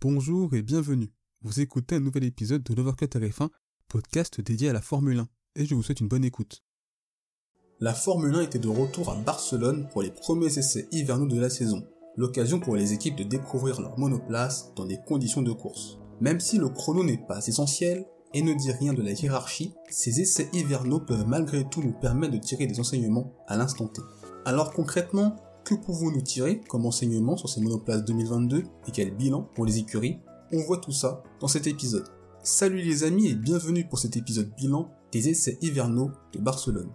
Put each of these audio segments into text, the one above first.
Bonjour et bienvenue. Vous écoutez un nouvel épisode de l'Overcut RF1, podcast dédié à la Formule 1, et je vous souhaite une bonne écoute. La Formule 1 était de retour à Barcelone pour les premiers essais hivernaux de la saison, l'occasion pour les équipes de découvrir leur monoplace dans des conditions de course. Même si le chrono n'est pas essentiel et ne dit rien de la hiérarchie, ces essais hivernaux peuvent malgré tout nous permettre de tirer des enseignements à l'instant T. Alors concrètement, que pouvons-nous tirer comme enseignement sur ces monoplaces 2022 et quel bilan pour les écuries? On voit tout ça dans cet épisode. Salut les amis et bienvenue pour cet épisode bilan des essais hivernaux de Barcelone.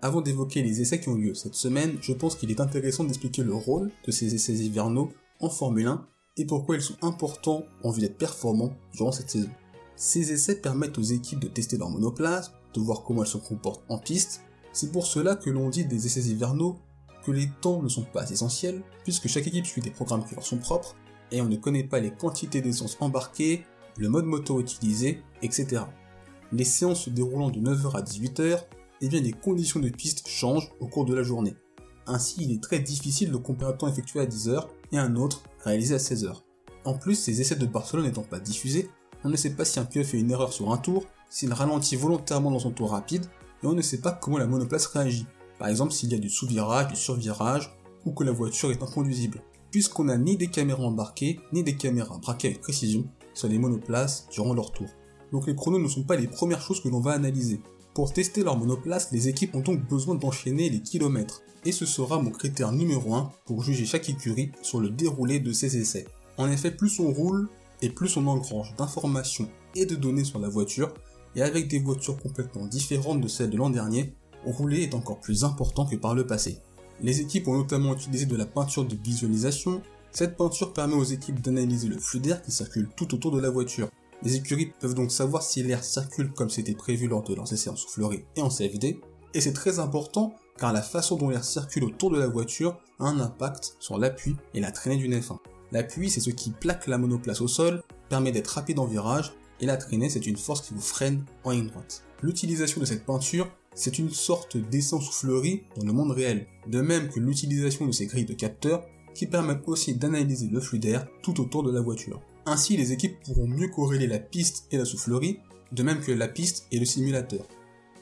Avant d'évoquer les essais qui ont lieu cette semaine, je pense qu'il est intéressant d'expliquer le rôle de ces essais hivernaux en Formule 1 et pourquoi ils sont importants en vue d'être performants durant cette saison. Ces essais permettent aux équipes de tester leur monoplace, de voir comment elles se comportent en piste. C'est pour cela que l'on dit des essais hivernaux que les temps ne sont pas essentiels, puisque chaque équipe suit des programmes qui leur sont propres, et on ne connaît pas les quantités d'essence embarquées, le mode moto utilisé, etc. Les séances se déroulant de 9h à 18h, et bien les conditions de piste changent au cours de la journée. Ainsi, il est très difficile de comparer un temps effectué à 10h et un autre réalisé à 16h. En plus, ces essais de Barcelone n'étant pas diffusés, on ne sait pas si un pilote fait une erreur sur un tour, s'il ralentit volontairement dans son tour rapide, et on ne sait pas comment la monoplace réagit. Par exemple s'il y a du sous-virage, du sur-virage, ou que la voiture est inconduisible, puisqu'on n'a ni des caméras embarquées, ni des caméras braquées avec précision sur les monoplaces durant leur tour. Donc les chronos ne sont pas les premières choses que l'on va analyser. Pour tester leur monoplace, les équipes ont donc besoin d'enchaîner les kilomètres, et ce sera mon critère numéro 1 pour juger chaque écurie sur le déroulé de ses essais. En effet, plus on roule, et plus on engrange d'informations et de données sur la voiture, et avec des voitures complètement différentes de celles de l'an dernier, rouler est encore plus important que par le passé. Les équipes ont notamment utilisé de la peinture de visualisation. Cette peinture permet aux équipes d'analyser le flux d'air qui circule tout autour de la voiture. Les écuries peuvent donc savoir si l'air circule comme c'était prévu lors de leurs essais en soufflerie et en CFD. Et c'est très important car la façon dont l'air circule autour de la voiture a un impact sur l'appui et la traînée du F1. L'appui, c'est ce qui plaque la monoplace au sol, permet d'être rapide en virage, et la traînée, c'est une force qui vous freine en ligne droite. L'utilisation de cette peinture c'est une sorte d'essence soufflerie dans le monde réel, de même que l'utilisation de ces grilles de capteurs qui permettent aussi d'analyser le flux d'air tout autour de la voiture. Ainsi, les équipes pourront mieux corréler la piste et la soufflerie, de même que la piste et le simulateur.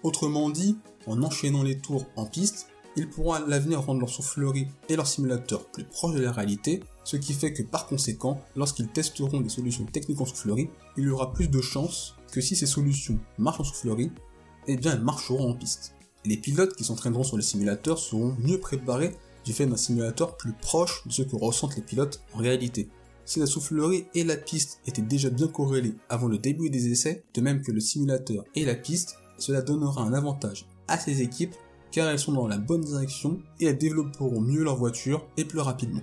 Autrement dit, en enchaînant les tours en piste, ils pourront à l'avenir rendre leur soufflerie et leur simulateur plus proches de la réalité, ce qui fait que par conséquent, lorsqu'ils testeront des solutions techniques en soufflerie, il y aura plus de chances que si ces solutions marchent en soufflerie, eh bien elles marcheront en piste. Les pilotes qui s'entraîneront sur les simulateurs seront mieux préparés du fait d'un simulateur plus proche de ce que ressentent les pilotes en réalité. Si la soufflerie et la piste étaient déjà bien corrélées avant le début des essais, de même que le simulateur et la piste, cela donnera un avantage à ces équipes car elles sont dans la bonne direction et elles développeront mieux leur voiture et plus rapidement.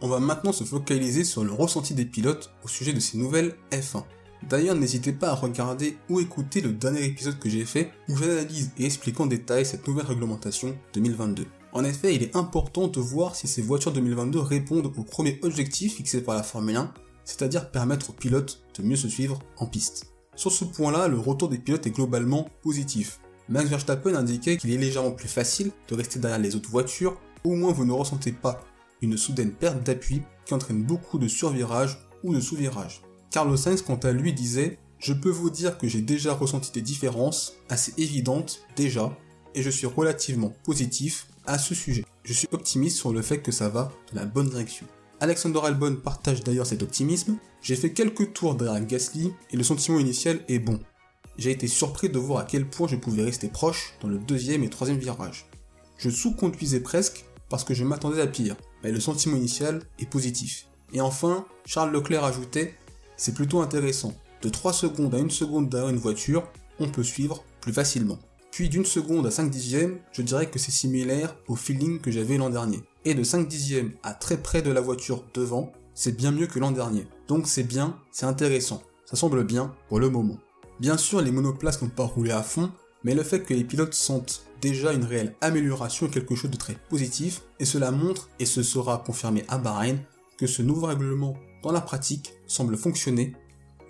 On va maintenant se focaliser sur le ressenti des pilotes au sujet de ces nouvelles F1. D'ailleurs, n'hésitez pas à regarder ou écouter le dernier épisode que j'ai fait où j'analyse et explique en détail cette nouvelle réglementation 2022. En effet, il est important de voir si ces voitures 2022 répondent au premier objectif fixé par la Formule 1, c'est-à-dire permettre aux pilotes de mieux se suivre en piste. Sur ce point-là, le retour des pilotes est globalement positif. Max Verstappen indiquait qu'il est légèrement plus facile de rester derrière les autres voitures, au moins vous ne ressentez pas une soudaine perte d'appui qui entraîne beaucoup de survirage ou de sous-virage. Carlos Sainz, quant à lui, disait Je peux vous dire que j'ai déjà ressenti des différences assez évidentes déjà, et je suis relativement positif à ce sujet. Je suis optimiste sur le fait que ça va dans la bonne direction. Alexander Albon partage d'ailleurs cet optimisme. J'ai fait quelques tours derrière Gasly et le sentiment initial est bon. J'ai été surpris de voir à quel point je pouvais rester proche dans le deuxième et troisième virage. Je sous-conduisais presque parce que je m'attendais à pire, mais le sentiment initial est positif. Et enfin, Charles Leclerc ajoutait c'est plutôt intéressant. De 3 secondes à 1 seconde derrière une voiture, on peut suivre plus facilement. Puis d'une seconde à 5 dixièmes, je dirais que c'est similaire au feeling que j'avais l'an dernier. Et de 5 dixièmes à très près de la voiture devant, c'est bien mieux que l'an dernier. Donc c'est bien, c'est intéressant. Ça semble bien pour le moment. Bien sûr, les monoplaces n'ont pas roulé à fond, mais le fait que les pilotes sentent déjà une réelle amélioration est quelque chose de très positif, et cela montre, et ce sera confirmé à Bahreïn, que ce nouveau règlement dans la pratique, semble fonctionner.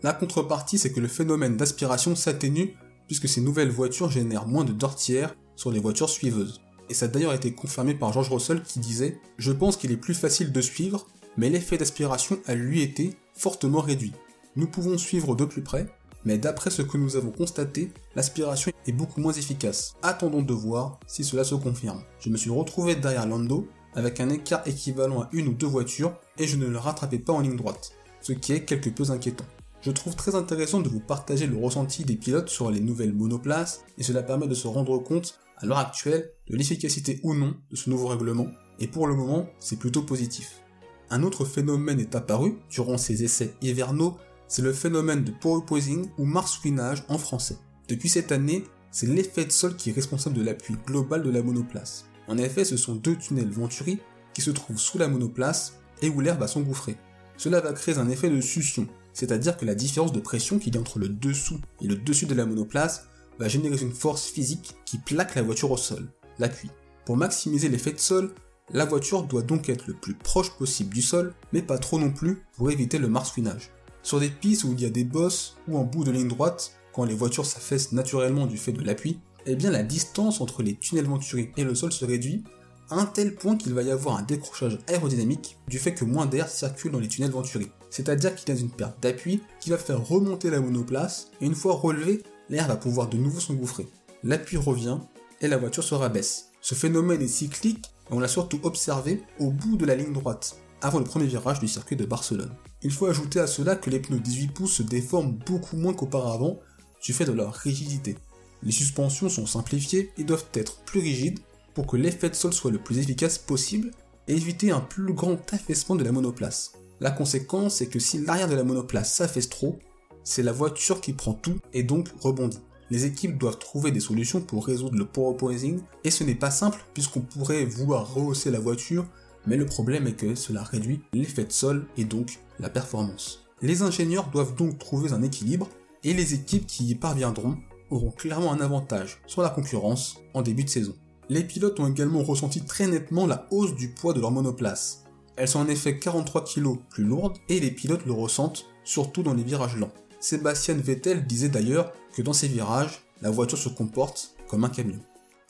La contrepartie, c'est que le phénomène d'aspiration s'atténue puisque ces nouvelles voitures génèrent moins de dortières sur les voitures suiveuses. Et ça a d'ailleurs été confirmé par George Russell qui disait Je pense qu'il est plus facile de suivre, mais l'effet d'aspiration a lui été fortement réduit. Nous pouvons suivre de plus près, mais d'après ce que nous avons constaté, l'aspiration est beaucoup moins efficace. Attendons de voir si cela se confirme. Je me suis retrouvé derrière Lando avec un écart équivalent à une ou deux voitures et je ne le rattrapais pas en ligne droite, ce qui est quelque peu inquiétant. Je trouve très intéressant de vous partager le ressenti des pilotes sur les nouvelles monoplaces et cela permet de se rendre compte à l'heure actuelle de l'efficacité ou non de ce nouveau règlement et pour le moment c'est plutôt positif. Un autre phénomène est apparu durant ces essais hivernaux, c'est le phénomène de porpoising ou marsouinage en français. Depuis cette année, c'est l'effet de sol qui est responsable de l'appui global de la monoplace. En effet, ce sont deux tunnels Venturi qui se trouvent sous la monoplace et où l'air va s'engouffrer. Cela va créer un effet de succion, c'est-à-dire que la différence de pression qu'il y a entre le dessous et le dessus de la monoplace va générer une force physique qui plaque la voiture au sol, l'appui. Pour maximiser l'effet de sol, la voiture doit donc être le plus proche possible du sol, mais pas trop non plus pour éviter le marsouinage. Sur des pistes où il y a des bosses ou en bout de ligne droite, quand les voitures s'affaissent naturellement du fait de l'appui, eh bien la distance entre les tunnels Venturi et le sol se réduit à un tel point qu'il va y avoir un décrochage aérodynamique du fait que moins d'air circule dans les tunnels Venturi. C'est-à-dire qu'il y a une perte d'appui qui va faire remonter la monoplace et une fois relevé, l'air va pouvoir de nouveau s'engouffrer. L'appui revient et la voiture se rabaisse. Ce phénomène est cyclique et on l'a surtout observé au bout de la ligne droite, avant le premier virage du circuit de Barcelone. Il faut ajouter à cela que les pneus 18 pouces se déforment beaucoup moins qu'auparavant du fait de leur rigidité. Les suspensions sont simplifiées et doivent être plus rigides pour que l'effet de sol soit le plus efficace possible et éviter un plus grand affaissement de la monoplace. La conséquence est que si l'arrière de la monoplace s'affaisse trop, c'est la voiture qui prend tout et donc rebondit. Les équipes doivent trouver des solutions pour résoudre le porpoising et ce n'est pas simple puisqu'on pourrait vouloir rehausser la voiture, mais le problème est que cela réduit l'effet de sol et donc la performance. Les ingénieurs doivent donc trouver un équilibre et les équipes qui y parviendront auront clairement un avantage sur la concurrence en début de saison. Les pilotes ont également ressenti très nettement la hausse du poids de leur monoplace. Elles sont en effet 43 kg plus lourdes et les pilotes le ressentent surtout dans les virages lents. Sébastien Vettel disait d'ailleurs que dans ces virages, la voiture se comporte comme un camion.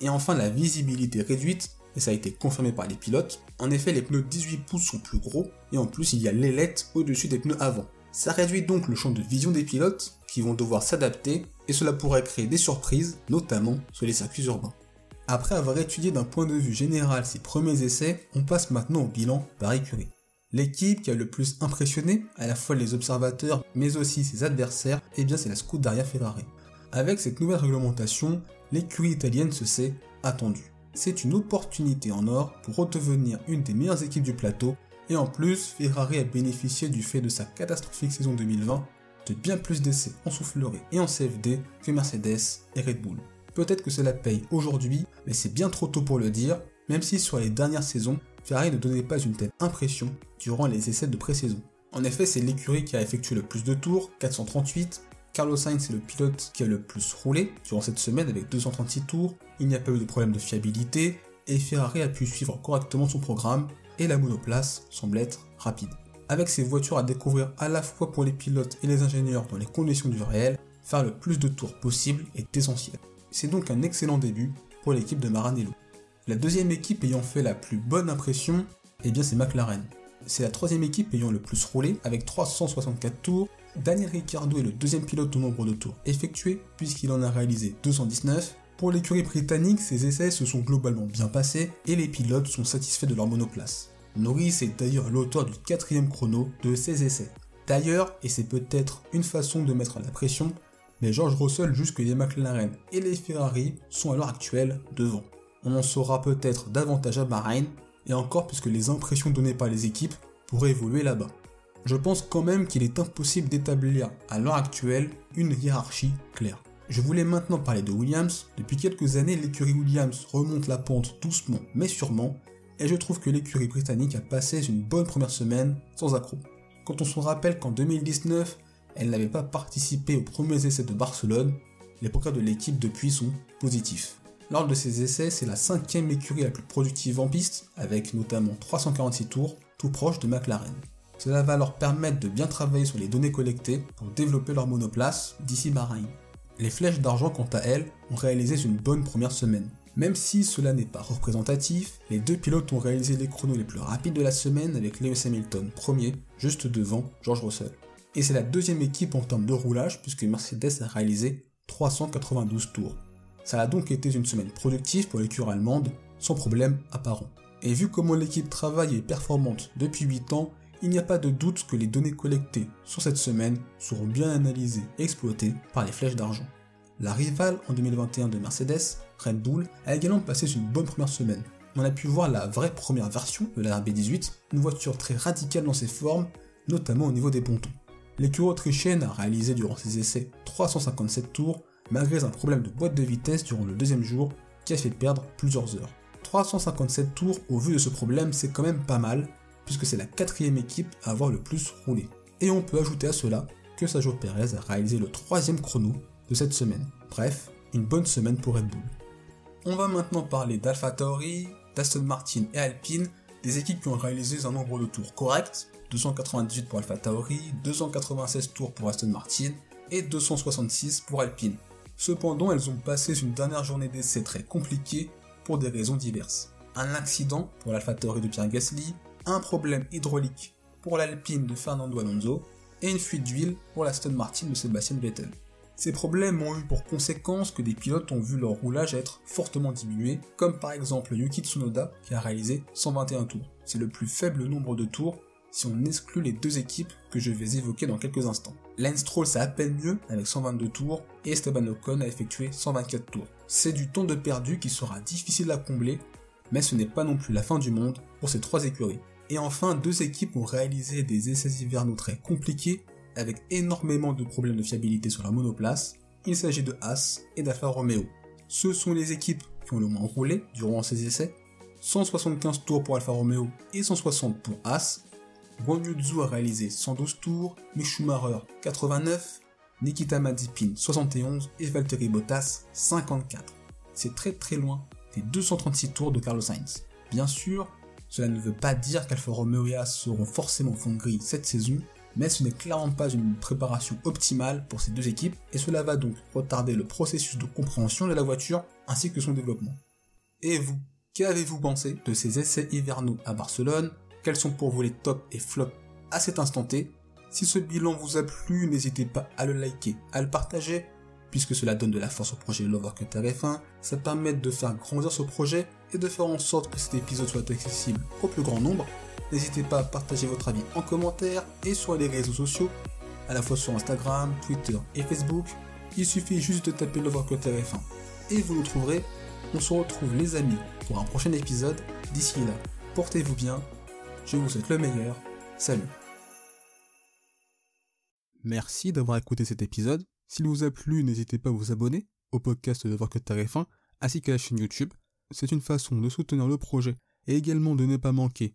Et enfin la visibilité réduite, et ça a été confirmé par les pilotes, en effet les pneus 18 pouces sont plus gros et en plus il y a l'ailette au-dessus des pneus avant. Ça réduit donc le champ de vision des pilotes qui vont devoir s'adapter et cela pourrait créer des surprises, notamment sur les circuits urbains. Après avoir étudié d'un point de vue général ces premiers essais, on passe maintenant au bilan par écurie. L'équipe qui a le plus impressionné, à la fois les observateurs mais aussi ses adversaires, eh bien c'est la Scuderia Ferrari. Avec cette nouvelle réglementation, l'écurie italienne se sait attendue. C'est une opportunité en or pour redevenir une des meilleures équipes du plateau et en plus, Ferrari a bénéficié du fait de sa catastrophique saison 2020 de bien plus d'essais en soufflerie et en CFD que Mercedes et Red Bull. Peut-être que cela paye aujourd'hui, mais c'est bien trop tôt pour le dire, même si sur les dernières saisons, Ferrari ne donnait pas une telle impression durant les essais de pré-saison. En effet, c'est l'écurie qui a effectué le plus de tours, 438. Carlos Sainz est le pilote qui a le plus roulé durant cette semaine avec 236 tours. Il n'y a pas eu de problème de fiabilité et Ferrari a pu suivre correctement son programme et la monoplace semble être rapide. Avec ces voitures à découvrir à la fois pour les pilotes et les ingénieurs dans les conditions du réel, faire le plus de tours possible est essentiel. C'est donc un excellent début pour l'équipe de Maranello. La deuxième équipe ayant fait la plus bonne impression, eh bien c'est McLaren. C'est la troisième équipe ayant le plus roulé avec 364 tours. Daniel Ricciardo est le deuxième pilote au nombre de tours effectués puisqu'il en a réalisé 219. Pour l'écurie britannique, ces essais se sont globalement bien passés et les pilotes sont satisfaits de leur monoplace. Norris est d'ailleurs l'auteur du quatrième chrono de ces essais. D'ailleurs, et c'est peut-être une façon de mettre la pression, mais George Russell juge que les McLaren et les Ferrari sont à l'heure actuelle devant on en saura peut-être davantage à Bahreïn, et encore puisque les impressions données par les équipes pourraient évoluer là-bas. Je pense quand même qu'il est impossible d'établir à l'heure actuelle une hiérarchie claire. Je voulais maintenant parler de Williams. Depuis quelques années, l'écurie Williams remonte la pente doucement mais sûrement, et je trouve que l'écurie britannique a passé une bonne première semaine sans accroc. Quand on se rappelle qu'en 2019, elle n'avait pas participé aux premiers essais de Barcelone, les progrès de l'équipe depuis sont positifs. Lors de ces essais, c'est la cinquième écurie la plus productive en piste, avec notamment 346 tours, tout proche de McLaren. Cela va leur permettre de bien travailler sur les données collectées pour développer leur monoplace d'ici Bahreïn. Les flèches d'argent, quant à elles, ont réalisé une bonne première semaine. Même si cela n'est pas représentatif, les deux pilotes ont réalisé les chronos les plus rapides de la semaine avec Lewis Hamilton premier, juste devant George Russell. Et c'est la deuxième équipe en termes de roulage puisque Mercedes a réalisé 392 tours. Ça a donc été une semaine productive pour l'écurie allemande, sans problème apparent. Et vu comment l'équipe travaille et est performante depuis 8 ans, il n'y a pas de doute que les données collectées sur cette semaine seront bien analysées et exploitées par les flèches d'argent. La rivale en 2021 de Mercedes, Red Bull, a également passé une bonne première semaine. On a pu voir la vraie première version de la RB18, une voiture très radicale dans ses formes, notamment au niveau des pontons. L'écurie autrichienne a réalisé durant ses essais 357 tours, malgré un problème de boîte de vitesse durant le deuxième jour qui a fait perdre plusieurs heures. 357 tours au vu de ce problème, c'est quand même pas mal, puisque c'est la quatrième équipe à avoir le plus roulé. Et on peut ajouter à cela que Sergio Perez a réalisé le troisième chrono de cette semaine. Bref, une bonne semaine pour Red Bull. On va maintenant parler d'AlphaTauri, d'Aston Martin et Alpine, des équipes qui ont réalisé un nombre de tours correct, 298 pour AlphaTauri, 296 tours pour Aston Martin et 266 pour Alpine. Cependant, elles ont passé une dernière journée d'essai très compliquée pour des raisons diverses. Un accident pour l'AlphaTauri de Pierre Gasly, un problème hydraulique pour l'Alpine de Fernando Alonso et une fuite d'huile pour l'Aston Martin de Sébastien Vettel. Ces problèmes ont eu pour conséquence que des pilotes ont vu leur roulage être fortement diminué, comme par exemple Yuki Tsunoda qui a réalisé 121 tours. C'est le plus faible nombre de tours si on exclut les deux équipes que je vais évoquer dans quelques instants. Lance Stroll c'est à peine mieux avec 122 tours et Esteban Ocon a effectué 124 tours. C'est du temps de perdu qui sera difficile à combler, mais ce n'est pas non plus la fin du monde pour ces trois écuries. Et enfin, deux équipes ont réalisé des essais hivernaux très compliqués avec énormément de problèmes de fiabilité sur la monoplace. Il s'agit de Haas et d'Alfa Romeo. Ce sont les équipes qui ont le moins roulé durant ces essais. 175 tours pour Alfa Romeo et 160 pour Haas. Guan a réalisé 112 tours, Mick Schumacher 89, Nikita Mazepin 71 et Valtteri Bottas 54. C'est très très loin des 236 tours de Carlos Sainz. Bien sûr, cela ne veut pas dire qu'Alfa Romeo et Haas seront forcément fond gris cette saison, mais ce n'est clairement pas une préparation optimale pour ces deux équipes et cela va donc retarder le processus de compréhension de la voiture ainsi que son développement. Et vous, qu'avez-vous pensé de ces essais hivernaux à Barcelone? Quels sont pour vous les tops et flops à cet instant T? Si ce bilan vous a plu, n'hésitez pas à le liker, à le partager, puisque cela donne de la force au projet Lovercut RF1, ça permet de faire grandir ce projet et de faire en sorte que cet épisode soit accessible au plus grand nombre. N'hésitez pas à partager votre avis en commentaire et sur les réseaux sociaux, à la fois sur Instagram, Twitter et Facebook. Il suffit juste de taper Lovercut RF1 et vous nous trouverez. On se retrouve les amis pour un prochain épisode. D'ici là, portez-vous bien. Je vous souhaite le meilleur. Salut. Merci d'avoir écouté cet épisode. S'il vous a plu, n'hésitez pas à vous abonner au podcast de Lovercut RF1 ainsi qu'à la chaîne YouTube c'est une façon de soutenir le projet et également de ne pas manquer